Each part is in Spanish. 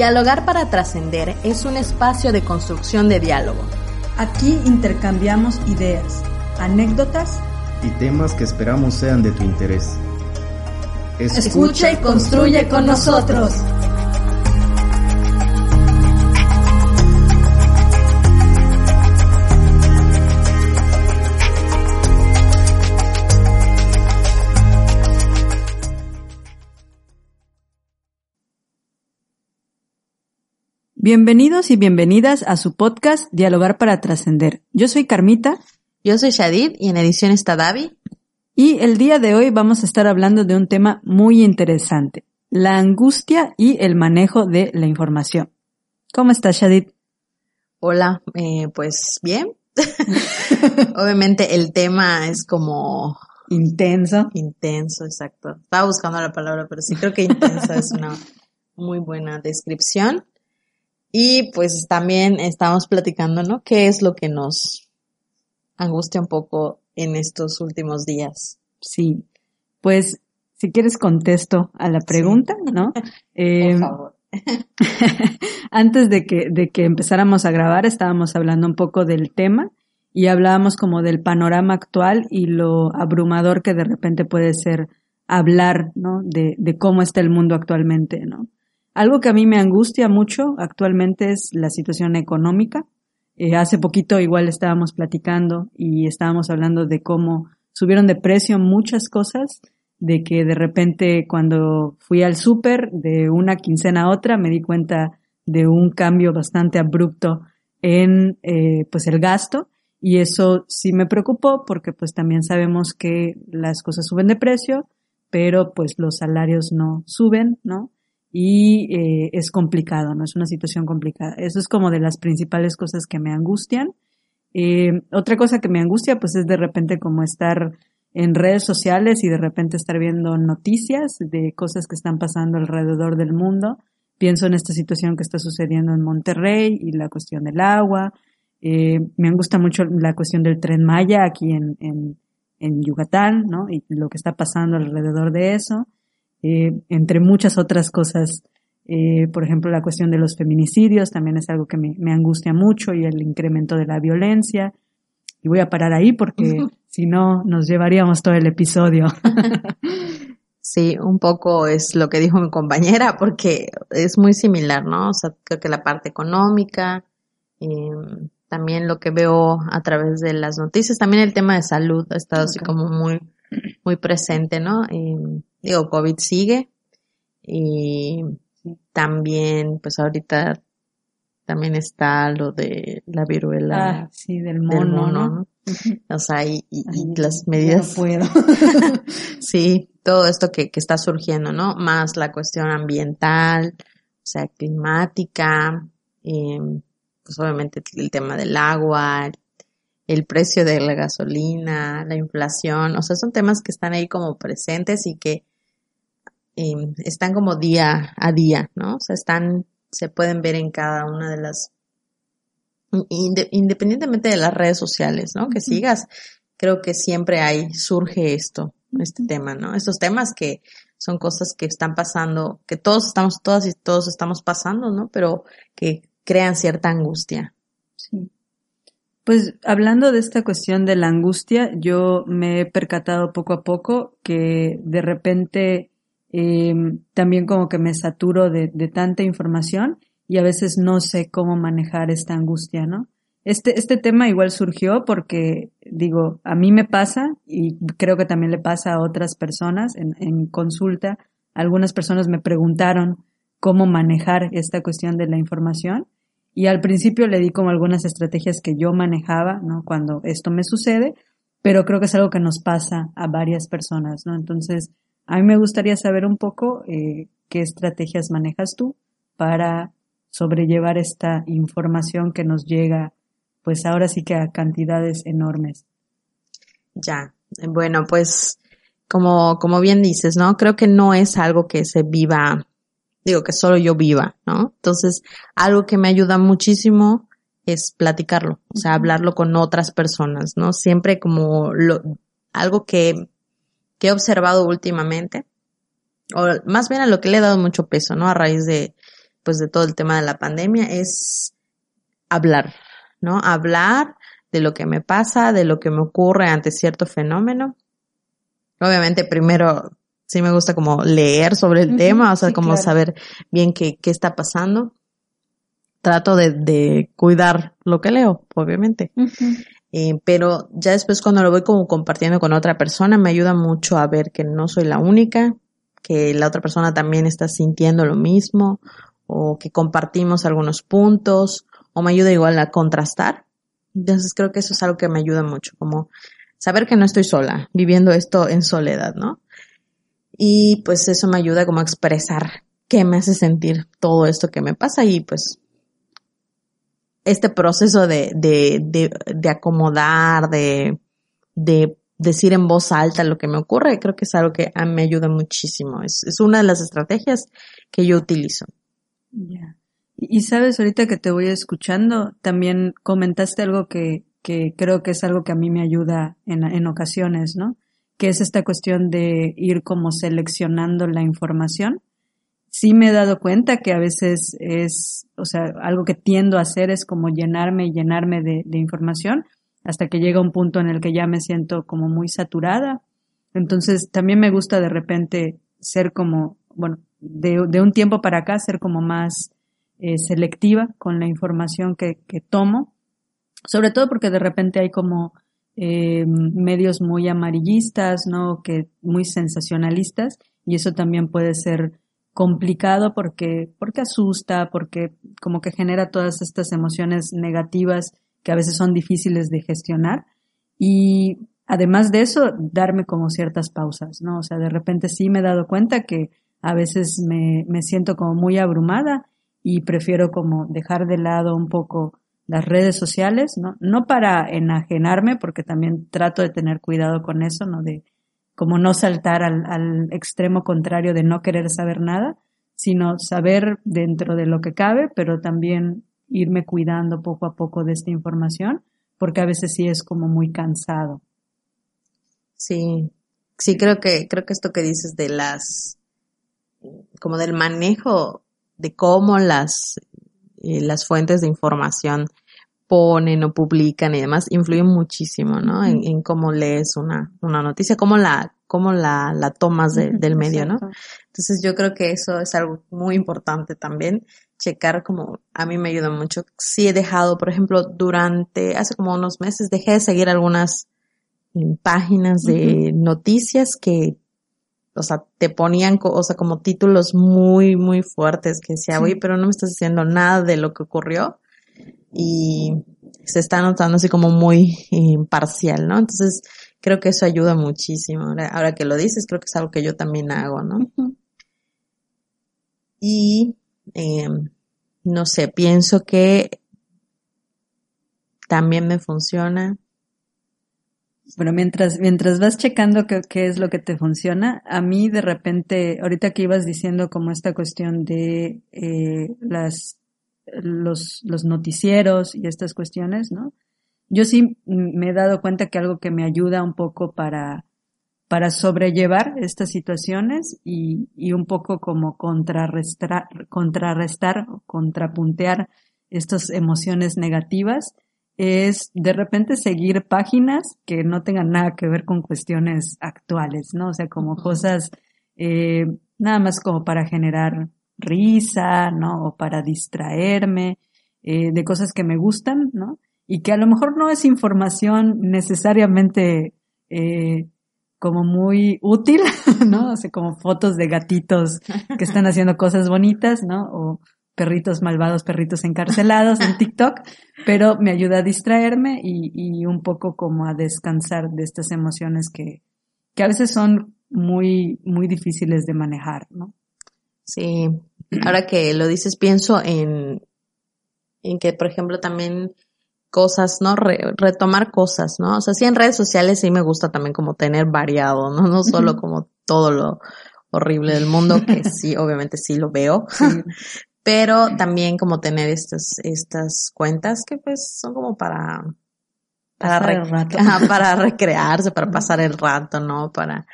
Dialogar para trascender es un espacio de construcción de diálogo. Aquí intercambiamos ideas, anécdotas y temas que esperamos sean de tu interés. Escucha y construye con nosotros. Bienvenidos y bienvenidas a su podcast Dialogar para Trascender. Yo soy Carmita. Yo soy Shadid y en edición está Davi. Y el día de hoy vamos a estar hablando de un tema muy interesante, la angustia y el manejo de la información. ¿Cómo estás, Shadid? Hola, eh, pues bien. Obviamente el tema es como... Intenso. Intenso, exacto. Estaba buscando la palabra, pero sí creo que intenso es una muy buena descripción. Y pues también estamos platicando, ¿no? ¿Qué es lo que nos angustia un poco en estos últimos días? Sí, pues si quieres contesto a la pregunta, ¿no? Eh, Por favor. antes de que, de que empezáramos a grabar estábamos hablando un poco del tema y hablábamos como del panorama actual y lo abrumador que de repente puede ser hablar, ¿no? De, de cómo está el mundo actualmente, ¿no? Algo que a mí me angustia mucho actualmente es la situación económica. Eh, hace poquito igual estábamos platicando y estábamos hablando de cómo subieron de precio muchas cosas, de que de repente cuando fui al súper de una quincena a otra me di cuenta de un cambio bastante abrupto en eh, pues el gasto y eso sí me preocupó porque pues también sabemos que las cosas suben de precio, pero pues los salarios no suben, ¿no? Y eh, es complicado, ¿no? Es una situación complicada. Eso es como de las principales cosas que me angustian. Eh, otra cosa que me angustia, pues es de repente como estar en redes sociales y de repente estar viendo noticias de cosas que están pasando alrededor del mundo. Pienso en esta situación que está sucediendo en Monterrey y la cuestión del agua. Eh, me angustia mucho la cuestión del tren Maya aquí en, en, en Yucatán, ¿no? Y lo que está pasando alrededor de eso eh, entre muchas otras cosas. Eh, por ejemplo, la cuestión de los feminicidios también es algo que me, me, angustia mucho y el incremento de la violencia. Y voy a parar ahí porque si no nos llevaríamos todo el episodio. Sí, un poco es lo que dijo mi compañera porque es muy similar, ¿no? O sea, creo que la parte económica, eh, también lo que veo a través de las noticias, también el tema de salud ha estado así como muy, muy presente, ¿no? Eh, digo, COVID sigue y también, pues ahorita también está lo de la viruela. Ah, sí, del mono, ¿no? O sea, y, las medidas. No puedo. sí, todo esto que, que está surgiendo, ¿no? Más la cuestión ambiental, o sea, climática, eh, pues obviamente el tema del agua, el precio de la gasolina, la inflación, o sea, son temas que están ahí como presentes y que Están como día a día, ¿no? O sea, están, se pueden ver en cada una de las, independientemente de las redes sociales, ¿no? Que sigas, creo que siempre hay, surge esto, este tema, ¿no? Estos temas que son cosas que están pasando, que todos estamos, todas y todos estamos pasando, ¿no? Pero que crean cierta angustia. Sí. Pues hablando de esta cuestión de la angustia, yo me he percatado poco a poco que de repente eh, también como que me saturo de, tanta información y a veces no sé cómo manejar esta angustia, ¿no? Este, este tema igual surgió porque, digo, a mí me pasa y creo que también le pasa a otras personas en, en consulta. Algunas personas me preguntaron cómo manejar esta cuestión de la información y al principio le di como algunas estrategias que yo manejaba, ¿no? Cuando esto me sucede, pero creo que es algo que nos pasa a varias personas, ¿no? Entonces, a mí me gustaría saber un poco eh, qué estrategias manejas tú para sobrellevar esta información que nos llega, pues ahora sí que a cantidades enormes. Ya, bueno, pues como, como bien dices, ¿no? Creo que no es algo que se viva, digo que solo yo viva, ¿no? Entonces, algo que me ayuda muchísimo es platicarlo, o sea, hablarlo con otras personas, ¿no? Siempre como lo, algo que que he observado últimamente, o más bien a lo que le he dado mucho peso, ¿no? A raíz de, pues de todo el tema de la pandemia es hablar, ¿no? Hablar de lo que me pasa, de lo que me ocurre ante cierto fenómeno. Obviamente primero sí me gusta como leer sobre el tema, o sea, como saber bien qué, qué está pasando. Trato de, de, cuidar lo que leo, obviamente. Eh, pero ya después cuando lo voy como compartiendo con otra persona, me ayuda mucho a ver que no soy la única, que la otra persona también está sintiendo lo mismo, o que compartimos algunos puntos, o me ayuda igual a contrastar. Entonces creo que eso es algo que me ayuda mucho, como saber que no estoy sola, viviendo esto en soledad, ¿no? Y pues eso me ayuda como a expresar qué me hace sentir todo esto que me pasa y pues este proceso de, de, de, de acomodar, de, de decir en voz alta lo que me ocurre, creo que es algo que a mí me ayuda muchísimo. Es, es una de las estrategias que yo utilizo. Ya. Y sabes, ahorita que te voy escuchando, también comentaste algo que, que creo que es algo que a mí me ayuda en, en ocasiones, ¿no? Que es esta cuestión de ir como seleccionando la información. Sí me he dado cuenta que a veces es, o sea, algo que tiendo a hacer es como llenarme y llenarme de, de información hasta que llega un punto en el que ya me siento como muy saturada. Entonces también me gusta de repente ser como, bueno, de, de un tiempo para acá ser como más eh, selectiva con la información que, que, tomo, sobre todo porque de repente hay como eh, medios muy amarillistas, ¿no? Que muy sensacionalistas y eso también puede ser complicado porque, porque asusta, porque como que genera todas estas emociones negativas que a veces son difíciles de gestionar y además de eso, darme como ciertas pausas, ¿no? O sea, de repente sí me he dado cuenta que a veces me, me siento como muy abrumada y prefiero como dejar de lado un poco las redes sociales, ¿no? No para enajenarme, porque también trato de tener cuidado con eso, ¿no? De como no saltar al, al extremo contrario de no querer saber nada, sino saber dentro de lo que cabe, pero también irme cuidando poco a poco de esta información, porque a veces sí es como muy cansado. Sí, sí creo que, creo que esto que dices de las, como del manejo de cómo las, eh, las fuentes de información ponen o publican y demás influyen muchísimo, ¿no? En, en cómo lees una, una noticia, cómo la, cómo la, la tomas de, del medio, ¿no? Entonces yo creo que eso es algo muy importante también, checar como a mí me ayuda mucho. Sí he dejado, por ejemplo, durante, hace como unos meses dejé de seguir algunas páginas de noticias que o sea, te ponían, o sea, como títulos muy, muy fuertes que decía, oye, pero no me estás diciendo nada de lo que ocurrió y se está notando así como muy imparcial, ¿no? Entonces, creo que eso ayuda muchísimo. Ahora, ahora, que lo dices, creo que es algo que yo también hago, ¿no? Y, eh, no sé, pienso que también me funciona bueno, mientras, mientras vas checando qué, qué, es lo que te funciona, a mí de repente, ahorita que ibas diciendo como esta cuestión de eh, las, los, los noticieros y estas cuestiones, ¿no? Yo sí me he dado cuenta que algo que me ayuda un poco para, para sobrellevar estas situaciones y, y un poco como contrarrestar, contrarrestar, contrapuntear estas emociones negativas, es de repente seguir páginas que no tengan nada que ver con cuestiones actuales, ¿no? O sea, como cosas eh, nada más como para generar risa, ¿no? O para distraerme eh, de cosas que me gustan, ¿no? Y que a lo mejor no es información necesariamente eh, como muy útil, ¿no? O sea, como fotos de gatitos que están haciendo cosas bonitas, ¿no? O perritos malvados, perritos encarcelados en TikTok, pero me ayuda a distraerme y, y, un poco como a descansar de estas emociones que, que a veces son muy, muy difíciles de manejar, ¿no? Sí, ahora que lo dices, pienso en, en que, por ejemplo, también cosas, ¿no? Re, retomar cosas, ¿no? O sea, sí en redes sociales sí me gusta también como tener variado, ¿no? No solo como todo lo horrible del mundo, que sí, obviamente sí lo veo, sí pero también como tener estas, estas cuentas que pues son como para, rato. para recrearse, para pasar el rato, ¿no? Para,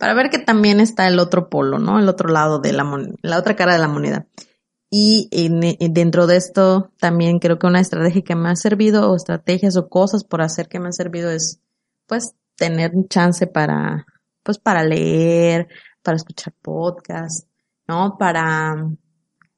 para ver que también está el otro polo, ¿no? El otro lado de la moneda, la otra cara de la moneda. Y dentro de esto también creo que una estrategia que me ha servido o estrategias o cosas por hacer que me han servido es pues tener un chance para pues para leer, para escuchar podcast, ¿no? Para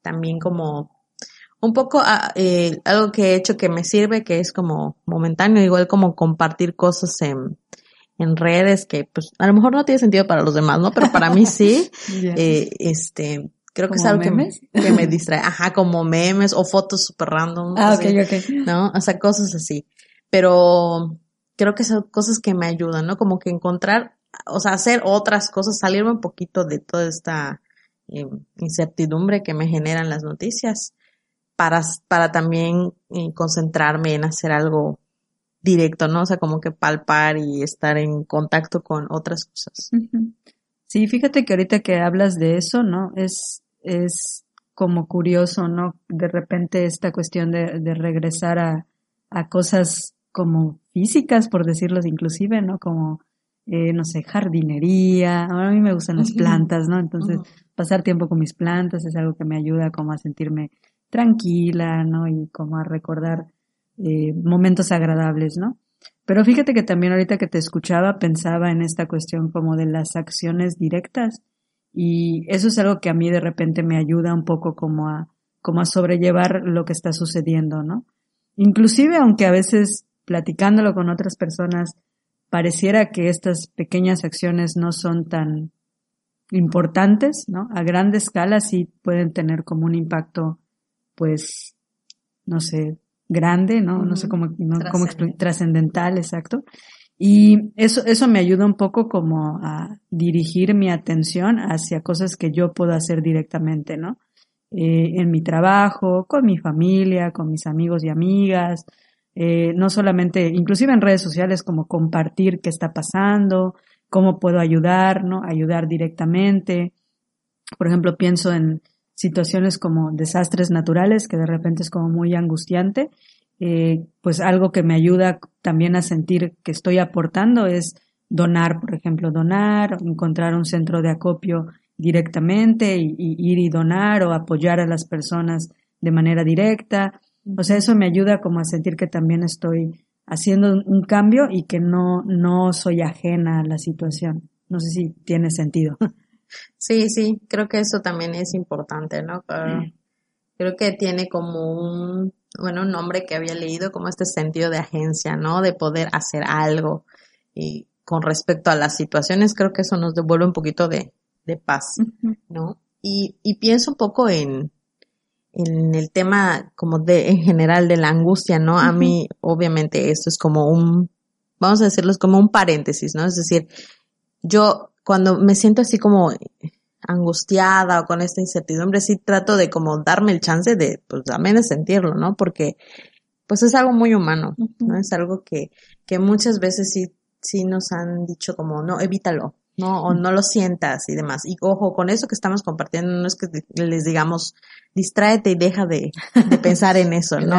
también como un poco ah, eh, algo que he hecho que me sirve, que es como momentáneo, igual como compartir cosas en, en redes que pues a lo mejor no tiene sentido para los demás, ¿no? Pero para mí sí. eh, este, creo que es algo que me, que me, distrae. Ajá, como memes o fotos super random. Ah, ok, ok. ¿No? O sea, cosas así. Pero creo que son cosas que me ayudan, ¿no? Como que encontrar, o sea, hacer otras cosas, salirme un poquito de toda esta eh, incertidumbre que me generan las noticias para, para también eh, concentrarme en hacer algo directo, ¿no? O sea, como que palpar y estar en contacto con otras cosas. Sí, fíjate que ahorita que hablas de eso, ¿no? Es, es como curioso, ¿no? De repente esta cuestión de, de regresar a, a cosas como físicas, por decirlo inclusive, ¿no? Como, eh, no sé, jardinería. Ahora a mí me gustan las plantas, ¿no? Entonces, pasar tiempo con mis plantas es algo que me ayuda como a sentirme tranquila, ¿no? Y como a recordar eh, momentos agradables, ¿no? Pero fíjate que también ahorita que te escuchaba pensaba en esta cuestión como de las acciones directas y eso es algo que a mí de repente me ayuda un poco como a como a sobrellevar lo que está sucediendo, ¿no? Inclusive aunque a veces platicándolo con otras personas pareciera que estas pequeñas acciones no son tan importantes, ¿no? A grande escala sí pueden tener como un impacto pues no sé, grande, ¿no? No sé cómo, no, cómo trascendental, exacto. Y eso, eso me ayuda un poco como a dirigir mi atención hacia cosas que yo puedo hacer directamente, ¿no? Eh, en mi trabajo, con mi familia, con mis amigos y amigas, eh, no solamente, inclusive en redes sociales, como compartir qué está pasando, cómo puedo ayudar, ¿no? Ayudar directamente. Por ejemplo, pienso en, situaciones como desastres naturales, que de repente es como muy angustiante, eh, pues algo que me ayuda también a sentir que estoy aportando es donar, por ejemplo, donar, encontrar un centro de acopio directamente y, ir y donar o apoyar a las personas de manera directa. O sea, eso me ayuda como a sentir que también estoy haciendo un cambio y que no, no soy ajena a la situación. No sé si tiene sentido. Sí, sí, creo que eso también es importante, ¿no? Creo que tiene como un, bueno, un nombre que había leído, como este sentido de agencia, ¿no? De poder hacer algo. Y con respecto a las situaciones, creo que eso nos devuelve un poquito de, de paz, ¿no? Y, y pienso un poco en, en el tema como de, en general de la angustia, ¿no? A mí, obviamente, esto es como un, vamos a decirlo, es como un paréntesis, ¿no? Es decir, yo cuando me siento así como angustiada o con esta incertidumbre, sí trato de como darme el chance de, pues también de sentirlo, ¿no? Porque, pues es algo muy humano, ¿no? Es algo que, que muchas veces sí, sí nos han dicho como, no, evítalo, ¿no? O no lo sientas y demás. Y ojo, con eso que estamos compartiendo, no es que les digamos, distráete y deja de, de pensar en eso, ¿no?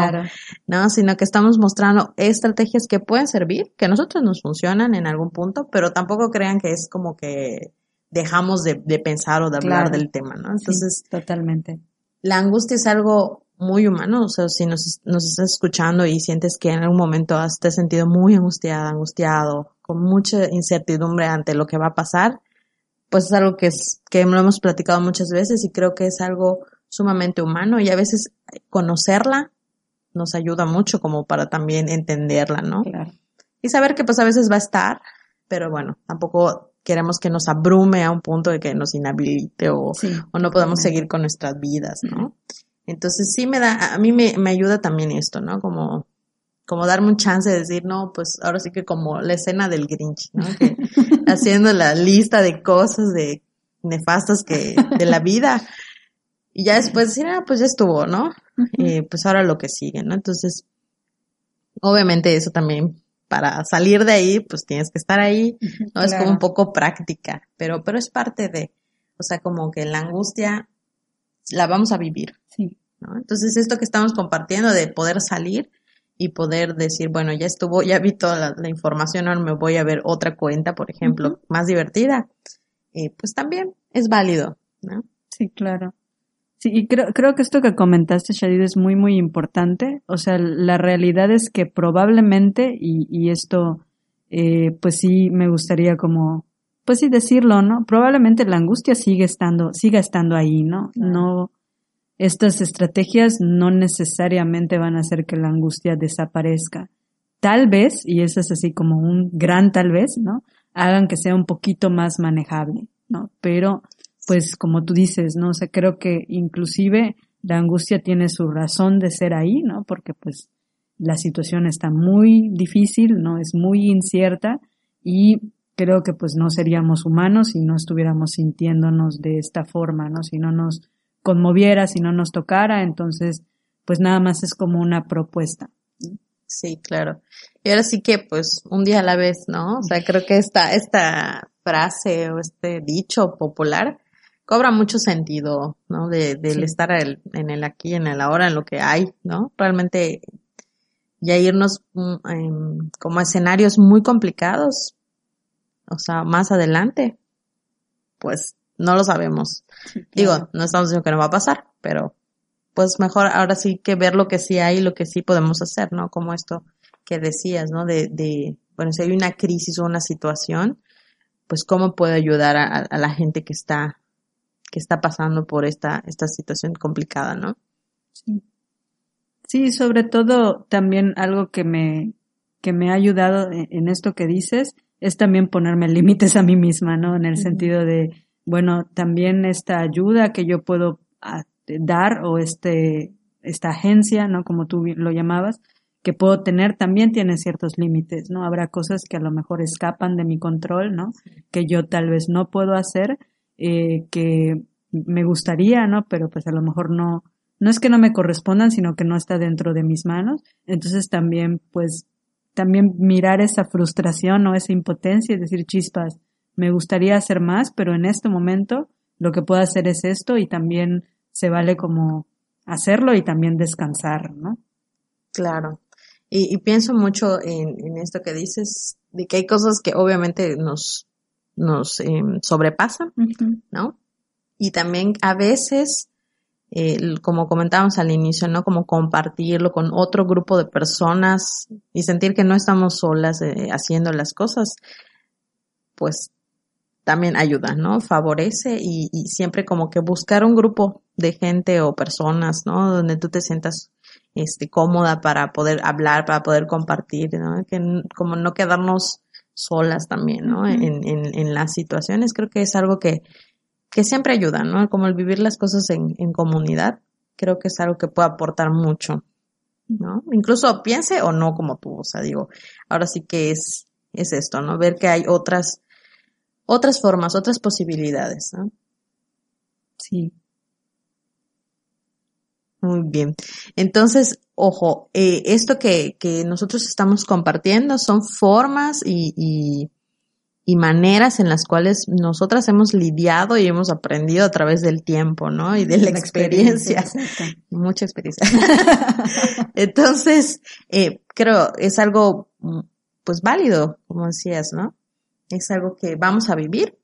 No, sino que estamos mostrando estrategias que pueden servir, que a nosotros nos funcionan en algún punto, pero tampoco crean que es como que dejamos de, de pensar o de hablar del tema, ¿no? Entonces, totalmente. La angustia es algo muy humano, o sea, si nos, nos estás escuchando y sientes que en algún momento has te sentido muy angustiada, angustiado, con mucha incertidumbre ante lo que va a pasar, pues es algo que es, que lo hemos platicado muchas veces y creo que es algo sumamente humano y a veces conocerla nos ayuda mucho como para también entenderla, ¿no? Claro. Y saber que pues a veces va a estar, pero bueno, tampoco queremos que nos abrume a un punto de que nos inhabilite o, o no podamos seguir con nuestras vidas, ¿no? Entonces sí me da, a mí me, me ayuda también esto, ¿no? Como, como darme un chance de decir, no, pues ahora sí que como la escena del Grinch, ¿no? Que, haciendo la lista de cosas de nefastas que, de la vida. Y ya después decir, ah, pues ya estuvo, ¿no? Y pues ahora lo que sigue, ¿no? Entonces, obviamente eso también, para salir de ahí, pues tienes que estar ahí, ¿no? Es como un poco práctica, pero, pero es parte de, o sea, como que la angustia la vamos a vivir. Sí. ¿no? Entonces, esto que estamos compartiendo de poder salir y poder decir, bueno, ya estuvo, ya vi toda la, información, ahora me voy a ver otra cuenta, por ejemplo, más divertida, eh, pues también es válido, ¿no? Sí, claro. Sí, y creo, creo que esto que comentaste, Shadid, es muy, muy importante. O sea, la realidad es que probablemente, y, y esto, eh, pues sí me gustaría como, pues sí decirlo, ¿no? Probablemente la angustia sigue estando, siga estando ahí, ¿no? No, estas estrategias no necesariamente van a hacer que la angustia desaparezca. Tal vez, y eso es así como un gran tal vez, ¿no? Hagan que sea un poquito más manejable, ¿no? Pero pues como tú dices, ¿no? O sea, creo que inclusive la angustia tiene su razón de ser ahí, ¿no? Porque pues la situación está muy difícil, ¿no? Es muy incierta y creo que pues no seríamos humanos si no estuviéramos sintiéndonos de esta forma, ¿no? Si no nos conmoviera, si no nos tocara, entonces pues nada más es como una propuesta. Sí, claro. Y ahora sí que pues un día a la vez, ¿no? O sea, creo que esta, esta frase o este dicho popular cobra mucho sentido, ¿no? De, del estar en el aquí, en el ahora, en lo que hay, ¿no? Realmente ya irnos mm, como a escenarios muy complicados, o sea, más adelante, pues no lo sabemos. Digo, no estamos diciendo que no va a pasar, pero pues mejor ahora sí que ver lo que sí hay y lo que sí podemos hacer, ¿no? Como esto que decías, ¿no? De, de bueno, si hay una crisis o una situación, pues cómo puedo ayudar a, a la gente que está que está pasando por esta, esta situación complicada, ¿no? Sí. Sí, sobre todo también algo que me, que me ha ayudado en, esto que dices es también ponerme límites a mí misma, ¿no? En el sentido de, bueno, también esta ayuda que yo puedo ah, dar o este, esta agencia, ¿no? Como tú lo llamabas, que puedo tener también tiene ciertos límites, ¿no? Habrá cosas que a lo mejor escapan de mi control, ¿no? Que yo tal vez no puedo hacer eh, que me gustaría, ¿no? Pero pues a lo mejor no, no es que no me correspondan, sino que no está dentro de mis manos. Entonces también, pues, también mirar esa frustración o esa impotencia y decir, chispas, me gustaría hacer más, pero en este momento lo que puedo hacer es esto y también se vale como hacerlo y también descansar, ¿no? Claro. Y, pienso mucho en, en, esto que dices, de que hay cosas que obviamente nos nos em, sobrepasan, ¿no? Y también a veces, eh, como comentábamos al inicio, ¿no? Como compartirlo con otro grupo de personas y sentir que no estamos solas eh, haciendo las cosas, pues también ayuda, ¿no? Favorece y, y, siempre como que buscar un grupo de gente o personas, ¿no? Donde tú te sientas este, cómoda para poder hablar, para poder compartir, ¿no? Que como no quedarnos solas también, ¿no? en, en, en, las situaciones. Creo que es algo que, que siempre ayuda, ¿no? Como el vivir las cosas en, en comunidad, creo que es algo que puede aportar mucho, ¿no? Incluso piense o no como tú, o sea, digo, ahora sí que es, es esto, ¿no? Ver que hay otras, otras formas, otras posibilidades, ¿no? Sí. Muy bien. Entonces, ojo, eh, esto que, que nosotros estamos compartiendo son formas y, y, y, maneras en las cuales nosotras hemos lidiado y hemos aprendido a través del tiempo, ¿no? Y de la, experiencia. Mucha experiencia. Entonces, eh, creo, es algo, pues válido, como decías, ¿no? Es algo que vamos a vivir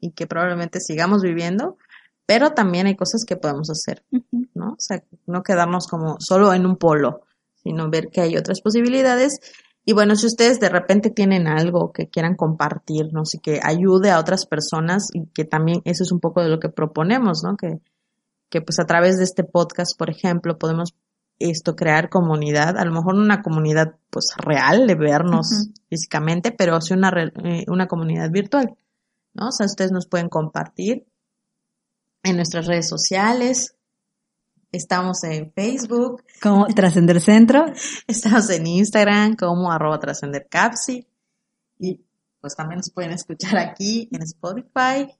y que probablemente sigamos viviendo, pero también hay cosas que podemos hacer, ¿no? O sea, no quedarnos como solo en un polo, sino ver que hay otras posibilidades. Y bueno, si ustedes de repente tienen algo que quieran compartirnos y que ayude a otras personas y que también eso es un poco de lo que proponemos, ¿no? Que, que pues a través de este podcast, por ejemplo, podemos esto crear comunidad, a lo mejor una comunidad pues real de vernos físicamente, pero sí una, eh, una comunidad virtual, ¿no? O sea, ustedes nos pueden compartir en nuestras redes sociales. Estamos en Facebook. Como Trascender Centro. Estamos en Instagram como arroba Trascender Capsi. Y pues también nos pueden escuchar aquí en Spotify,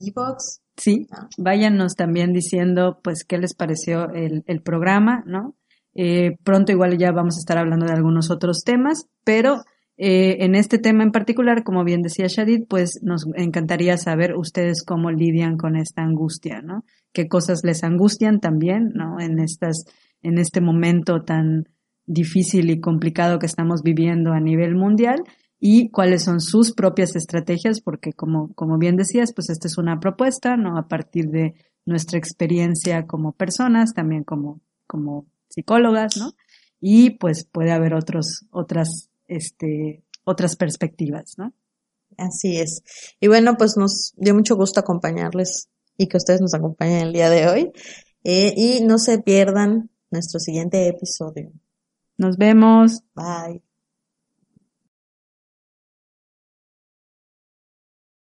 Evox. Sí, váyanos también diciendo pues qué les pareció el, el programa, ¿no? Eh, pronto igual ya vamos a estar hablando de algunos otros temas, pero eh, en este tema en particular, como bien decía Shadid, pues nos encantaría saber ustedes cómo lidian con esta angustia, ¿no? ¿Qué cosas les angustian también, ¿no? En estas, en este momento tan difícil y complicado que estamos viviendo a nivel mundial y cuáles son sus propias estrategias, porque como, como bien decías, pues esta es una propuesta, ¿no? A partir de nuestra experiencia como personas, también como, como psicólogas, ¿no? Y pues puede haber otros, otras, este, otras perspectivas, ¿no? Así es. Y bueno, pues nos dio mucho gusto acompañarles y que ustedes nos acompañen el día de hoy. Eh, y no se pierdan nuestro siguiente episodio. Nos vemos. Bye.